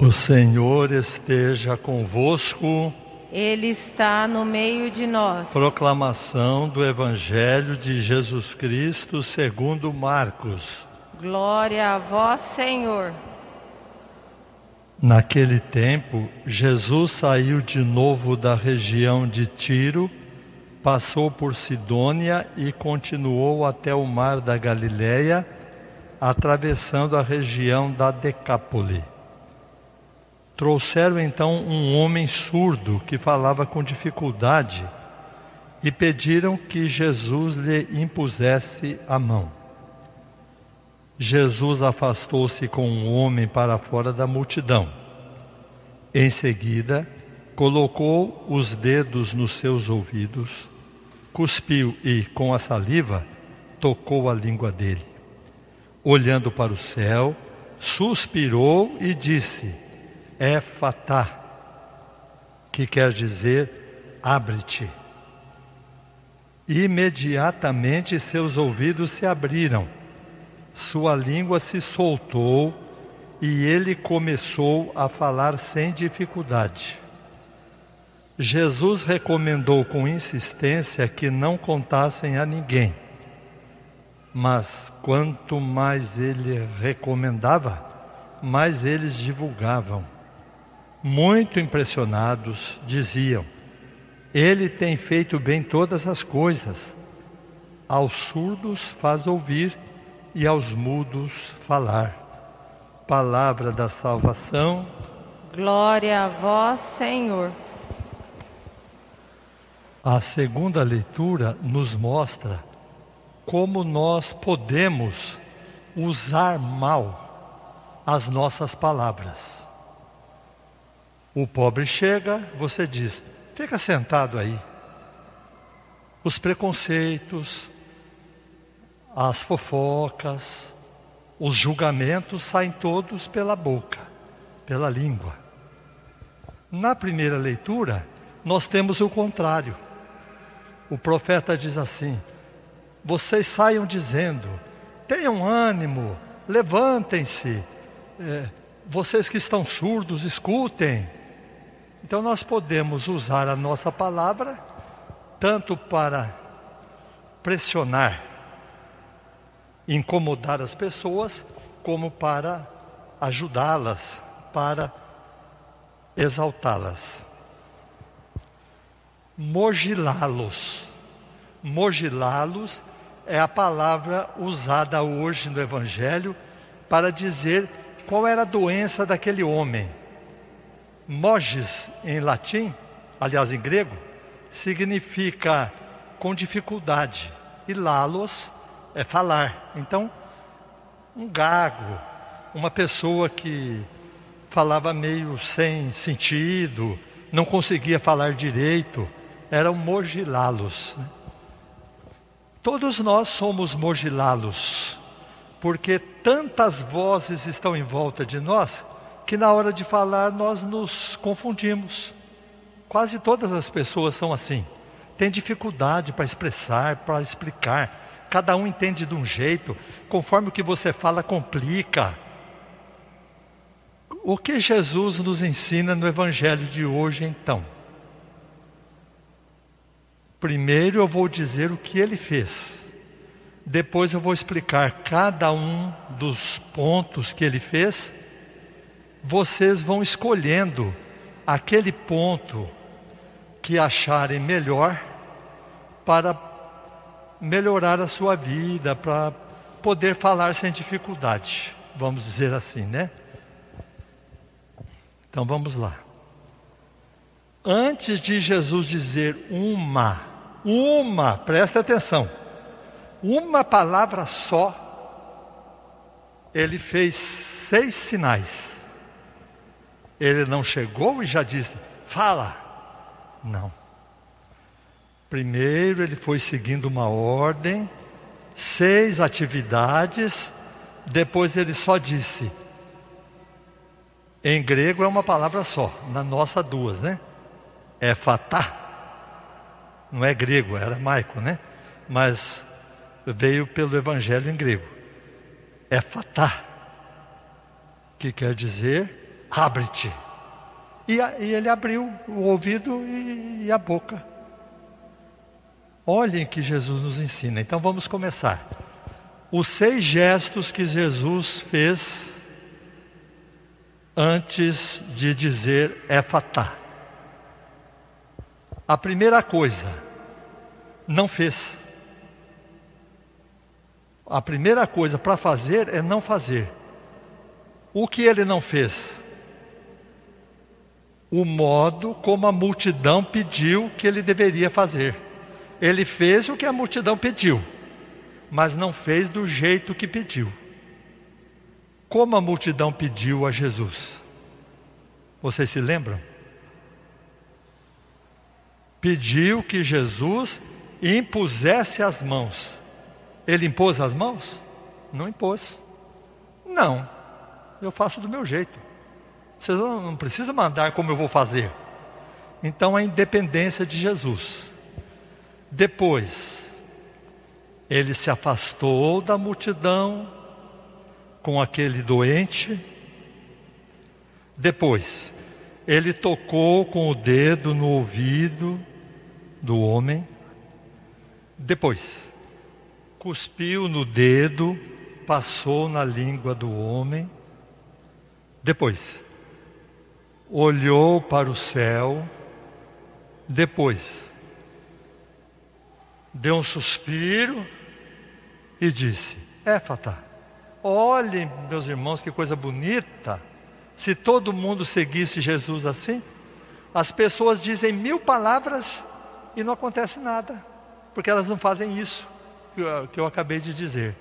O Senhor esteja convosco. Ele está no meio de nós. Proclamação do Evangelho de Jesus Cristo segundo Marcos. Glória a vós, Senhor. Naquele tempo, Jesus saiu de novo da região de Tiro, passou por Sidônia e continuou até o mar da Galileia, atravessando a região da Decápole. Trouxeram então um homem surdo que falava com dificuldade e pediram que Jesus lhe impusesse a mão. Jesus afastou-se com o homem para fora da multidão. Em seguida, colocou os dedos nos seus ouvidos, cuspiu e, com a saliva, tocou a língua dele. Olhando para o céu, suspirou e disse: é fatá, que quer dizer abre-te. Imediatamente seus ouvidos se abriram, sua língua se soltou e ele começou a falar sem dificuldade. Jesus recomendou com insistência que não contassem a ninguém. Mas quanto mais ele recomendava, mais eles divulgavam muito impressionados, diziam: Ele tem feito bem todas as coisas. Aos surdos faz ouvir e aos mudos falar. Palavra da salvação. Glória a vós, Senhor. A segunda leitura nos mostra como nós podemos usar mal as nossas palavras. O pobre chega, você diz: fica sentado aí. Os preconceitos, as fofocas, os julgamentos saem todos pela boca, pela língua. Na primeira leitura, nós temos o contrário. O profeta diz assim: vocês saiam dizendo, tenham ânimo, levantem-se, é, vocês que estão surdos, escutem. Então nós podemos usar a nossa palavra tanto para pressionar, incomodar as pessoas, como para ajudá-las, para exaltá-las. Mogilá-los. Mogilá-los é a palavra usada hoje no Evangelho para dizer qual era a doença daquele homem. Moges em latim, aliás em grego, significa com dificuldade e lalos é falar. Então, um gago, uma pessoa que falava meio sem sentido, não conseguia falar direito, eram mogilalos. Né? Todos nós somos mogilalos, porque tantas vozes estão em volta de nós que na hora de falar nós nos confundimos. Quase todas as pessoas são assim. Tem dificuldade para expressar, para explicar. Cada um entende de um jeito, conforme o que você fala complica. O que Jesus nos ensina no Evangelho de hoje, então? Primeiro eu vou dizer o que ele fez. Depois eu vou explicar cada um dos pontos que ele fez vocês vão escolhendo aquele ponto que acharem melhor para melhorar a sua vida, para poder falar sem dificuldade, vamos dizer assim, né? Então vamos lá. Antes de Jesus dizer uma, uma, presta atenção, uma palavra só, ele fez seis sinais. Ele não chegou e já disse: fala. Não. Primeiro ele foi seguindo uma ordem, seis atividades, depois ele só disse. Em grego é uma palavra só, na nossa duas, né? É fatá. Não é grego, é aramaico, né? Mas veio pelo evangelho em grego. É fatá, que quer dizer abre-te. E, e, ele abriu o ouvido e, e a boca. Olhem que Jesus nos ensina. Então vamos começar. Os seis gestos que Jesus fez antes de dizer éfatá. A primeira coisa, não fez. A primeira coisa para fazer é não fazer. O que ele não fez? O modo como a multidão pediu que ele deveria fazer. Ele fez o que a multidão pediu, mas não fez do jeito que pediu. Como a multidão pediu a Jesus? Vocês se lembram? Pediu que Jesus impusesse as mãos. Ele impôs as mãos? Não impôs. Não, eu faço do meu jeito. Você não precisa mandar como eu vou fazer. Então a independência de Jesus. Depois, ele se afastou da multidão com aquele doente. Depois, ele tocou com o dedo no ouvido do homem. Depois, cuspiu no dedo, passou na língua do homem. Depois, olhou para o céu. Depois, deu um suspiro e disse: Éfata, olhem, meus irmãos, que coisa bonita. Se todo mundo seguisse Jesus assim, as pessoas dizem mil palavras e não acontece nada, porque elas não fazem isso que eu, que eu acabei de dizer.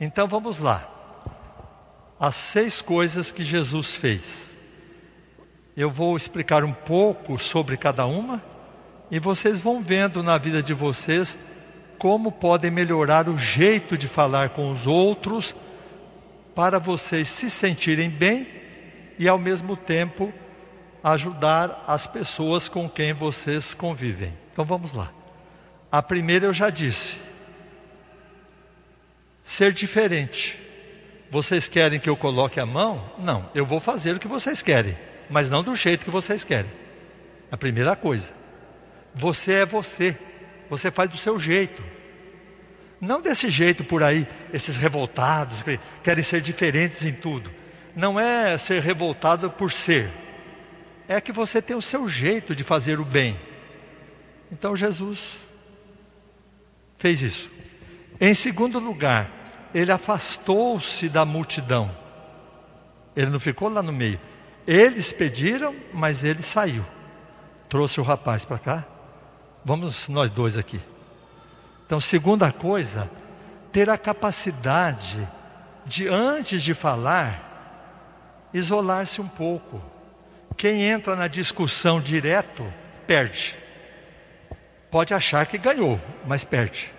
Então vamos lá. As seis coisas que Jesus fez. Eu vou explicar um pouco sobre cada uma e vocês vão vendo na vida de vocês como podem melhorar o jeito de falar com os outros para vocês se sentirem bem e ao mesmo tempo ajudar as pessoas com quem vocês convivem. Então vamos lá. A primeira eu já disse. Ser diferente. Vocês querem que eu coloque a mão? Não, eu vou fazer o que vocês querem, mas não do jeito que vocês querem. A primeira coisa. Você é você. Você faz do seu jeito. Não desse jeito por aí, esses revoltados que querem ser diferentes em tudo. Não é ser revoltado por ser. É que você tem o seu jeito de fazer o bem. Então Jesus fez isso. Em segundo lugar, ele afastou-se da multidão. Ele não ficou lá no meio. Eles pediram, mas ele saiu. Trouxe o rapaz para cá Vamos nós dois aqui. Então, segunda coisa, ter a capacidade de, antes de falar, isolar-se um pouco. Quem entra na discussão direto, perde. Pode achar que ganhou, mas perde.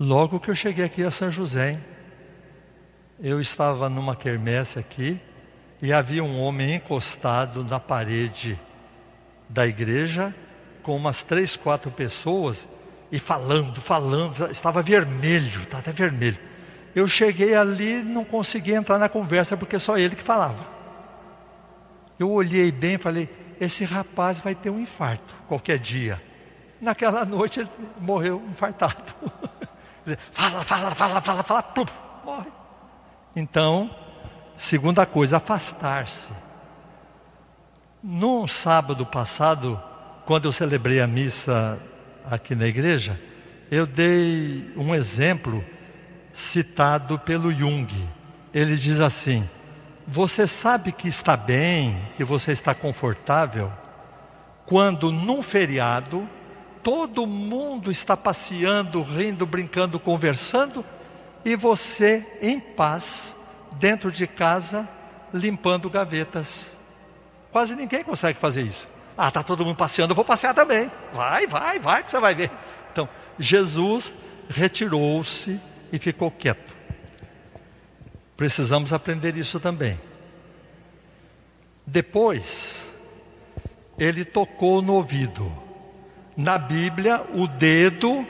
Logo que eu cheguei aqui a São José, eu estava numa quermesse aqui e havia um homem encostado na parede da igreja com umas três, quatro pessoas e falando, falando, estava vermelho, estava até vermelho. Eu cheguei ali não consegui entrar na conversa porque só ele que falava. Eu olhei bem e falei: esse rapaz vai ter um infarto qualquer dia. Naquela noite ele morreu infartado. fala, fala, fala, fala, fala, plum, morre. Então, segunda coisa, afastar-se. No sábado passado, quando eu celebrei a missa aqui na igreja, eu dei um exemplo citado pelo Jung. Ele diz assim: Você sabe que está bem, que você está confortável, quando num feriado todo mundo está passeando, rindo, brincando, conversando, e você em paz, dentro de casa, limpando gavetas. Quase ninguém consegue fazer isso. Ah, está todo mundo passeando, eu vou passear também. Vai, vai, vai, que você vai ver. Então, Jesus retirou-se e ficou quieto. Precisamos aprender isso também. Depois, ele tocou no ouvido. Na Bíblia, o dedo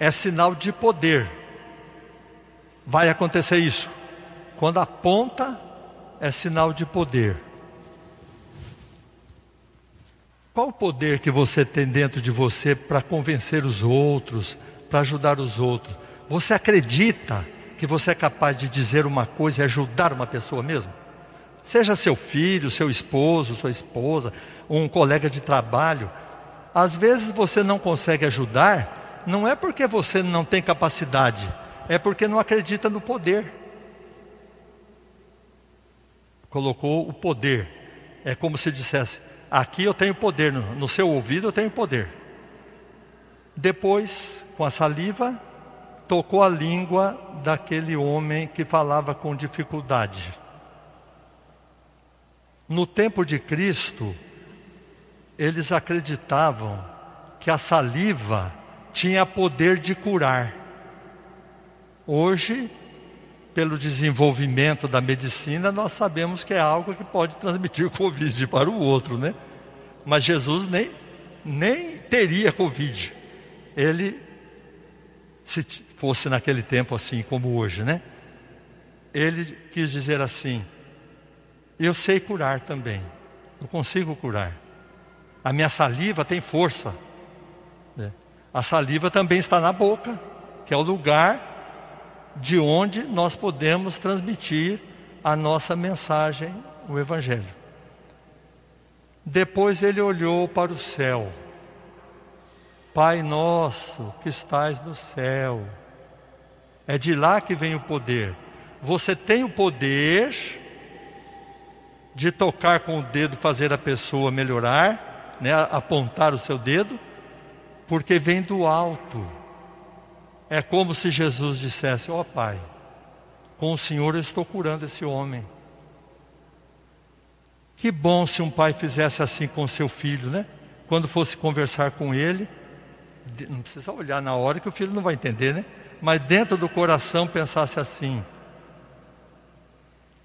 é sinal de poder. Vai acontecer isso. Quando aponta é sinal de poder. Qual o poder que você tem dentro de você para convencer os outros, para ajudar os outros? Você acredita que você é capaz de dizer uma coisa e ajudar uma pessoa mesmo? Seja seu filho, seu esposo, sua esposa, um colega de trabalho. Às vezes você não consegue ajudar, não é porque você não tem capacidade, é porque não acredita no poder. Colocou o poder. É como se dissesse: aqui eu tenho poder, no, no seu ouvido eu tenho poder. Depois, com a saliva, tocou a língua daquele homem que falava com dificuldade. No tempo de Cristo, eles acreditavam que a saliva tinha poder de curar. Hoje, pelo desenvolvimento da medicina, nós sabemos que é algo que pode transmitir Covid para o outro, né? Mas Jesus nem, nem teria Covid. Ele, se fosse naquele tempo assim como hoje, né? Ele quis dizer assim: Eu sei curar também, eu consigo curar. A minha saliva tem força. Né? A saliva também está na boca, que é o lugar de onde nós podemos transmitir a nossa mensagem, o Evangelho. Depois ele olhou para o céu. Pai nosso que estás no céu. É de lá que vem o poder. Você tem o poder de tocar com o dedo, fazer a pessoa melhorar, né, apontar o seu dedo, porque vem do alto. É como se Jesus dissesse: Ó oh, Pai, com o Senhor eu estou curando esse homem. Que bom se um pai fizesse assim com seu filho, né? Quando fosse conversar com ele, não precisa olhar na hora que o filho não vai entender, né? Mas dentro do coração pensasse assim: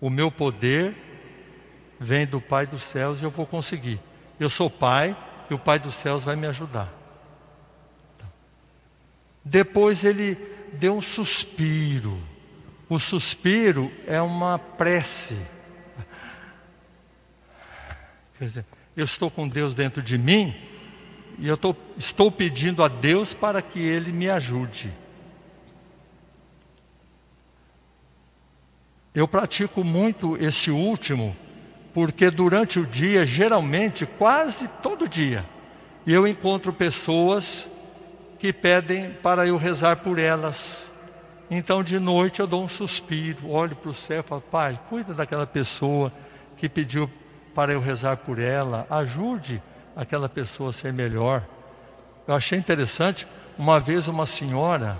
o meu poder vem do Pai dos céus e eu vou conseguir. Eu sou pai e o Pai dos céus vai me ajudar. Depois ele deu um suspiro. O suspiro é uma prece. Quer dizer, eu estou com Deus dentro de mim e eu tô, estou pedindo a Deus para que Ele me ajude. Eu pratico muito esse último, porque durante o dia, geralmente, quase todo dia, eu encontro pessoas que pedem para eu rezar por elas. Então de noite eu dou um suspiro, olho para o céu e falo, Pai, cuida daquela pessoa que pediu para eu rezar por ela, ajude aquela pessoa a ser melhor. Eu achei interessante, uma vez uma senhora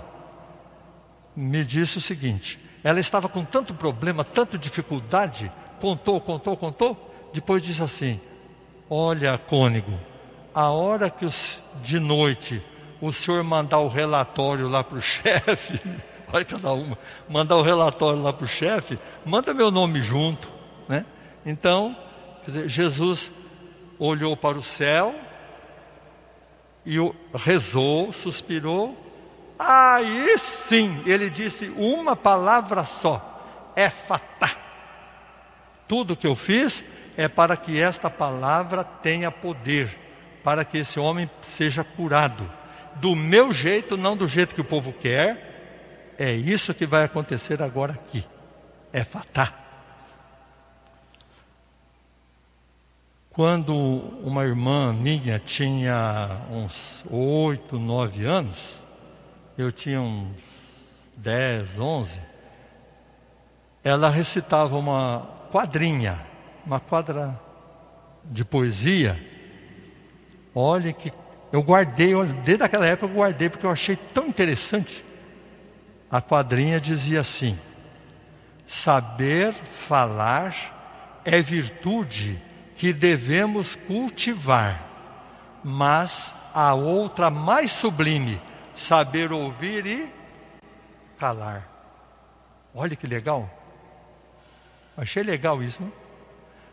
me disse o seguinte: ela estava com tanto problema, tanta dificuldade, contou, contou, contou, depois disse assim: Olha, cônego, a hora que os, de noite o senhor mandar o relatório lá para o chefe, olha cada uma, mandar o relatório lá para o chefe, manda meu nome junto, né? Então, Jesus olhou para o céu e rezou, suspirou, aí sim, ele disse uma palavra só, é fatá. Tudo que eu fiz é para que esta palavra tenha poder, para que esse homem seja curado do meu jeito, não do jeito que o povo quer. É isso que vai acontecer agora aqui. É fatá. Quando uma irmã minha tinha uns oito, nove anos, eu tinha uns dez, onze, ela recitava uma quadrinha, uma quadra de poesia. Olhe que eu guardei, desde aquela época eu guardei porque eu achei tão interessante. A quadrinha dizia assim: Saber falar é virtude que devemos cultivar, mas a outra mais sublime, saber ouvir e calar. Olha que legal. Achei legal isso, não?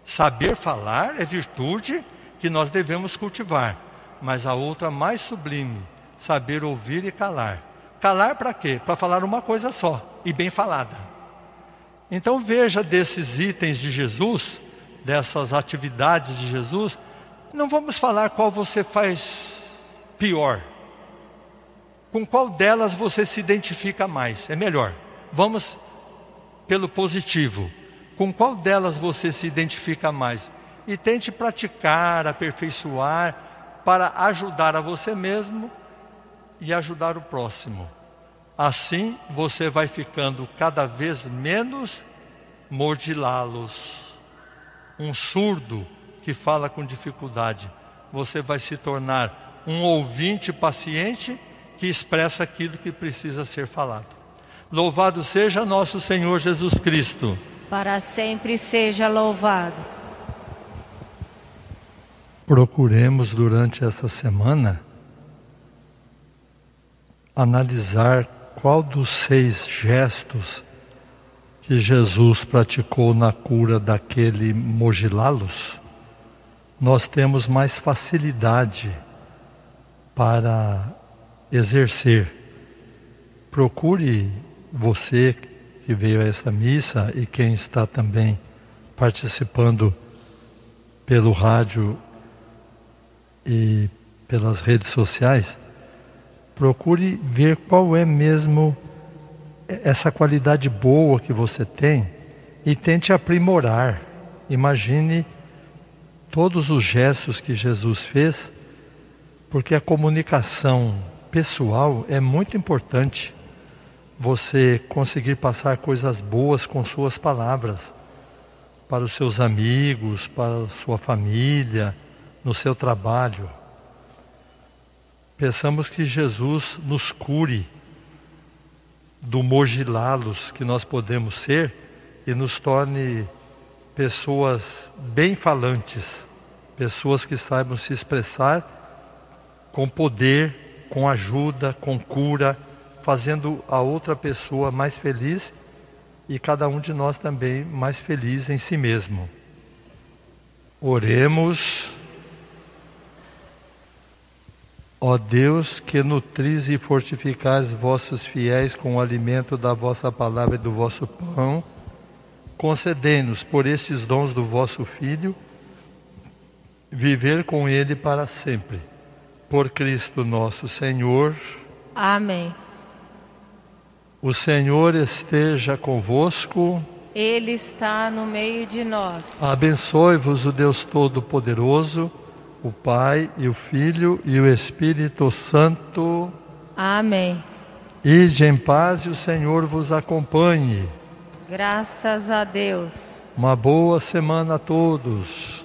Saber falar é virtude que nós devemos cultivar mas a outra mais sublime, saber ouvir e calar. Calar para quê? Para falar uma coisa só, e bem falada. Então veja desses itens de Jesus, dessas atividades de Jesus, não vamos falar qual você faz pior. Com qual delas você se identifica mais? É melhor. Vamos pelo positivo. Com qual delas você se identifica mais? E tente praticar, aperfeiçoar para ajudar a você mesmo e ajudar o próximo. Assim você vai ficando cada vez menos mordilá-los. Um surdo que fala com dificuldade, você vai se tornar um ouvinte paciente que expressa aquilo que precisa ser falado. Louvado seja nosso Senhor Jesus Cristo. Para sempre seja louvado. Procuremos durante essa semana analisar qual dos seis gestos que Jesus praticou na cura daquele mogilalos, nós temos mais facilidade para exercer. Procure você que veio a essa missa e quem está também participando pelo rádio e pelas redes sociais, procure ver qual é mesmo essa qualidade boa que você tem e tente aprimorar. Imagine todos os gestos que Jesus fez, porque a comunicação pessoal é muito importante. Você conseguir passar coisas boas com suas palavras para os seus amigos, para a sua família, no seu trabalho. Pensamos que Jesus nos cure do mogilalos que nós podemos ser e nos torne pessoas bem falantes, pessoas que saibam se expressar com poder, com ajuda, com cura, fazendo a outra pessoa mais feliz e cada um de nós também mais feliz em si mesmo. Oremos. Ó Deus, que nutris e fortificais vossos fiéis com o alimento da vossa palavra e do vosso pão, concedei-nos por estes dons do vosso Filho, viver com ele para sempre. Por Cristo nosso Senhor. Amém. O Senhor esteja convosco. Ele está no meio de nós. Abençoe-vos o Deus Todo-Poderoso o Pai e o Filho e o Espírito Santo. Amém. Ide em paz e o Senhor vos acompanhe. Graças a Deus. Uma boa semana a todos.